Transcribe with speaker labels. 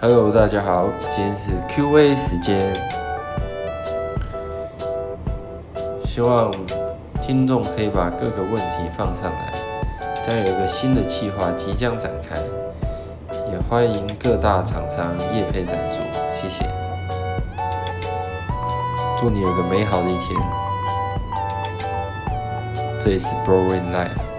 Speaker 1: Hello，大家好，今天是 Q&A 时间，希望听众可以把各个问题放上来，将有一个新的计划即将展开，也欢迎各大厂商业配赞助，谢谢，祝你有个美好的一天，这里是 Boring Life。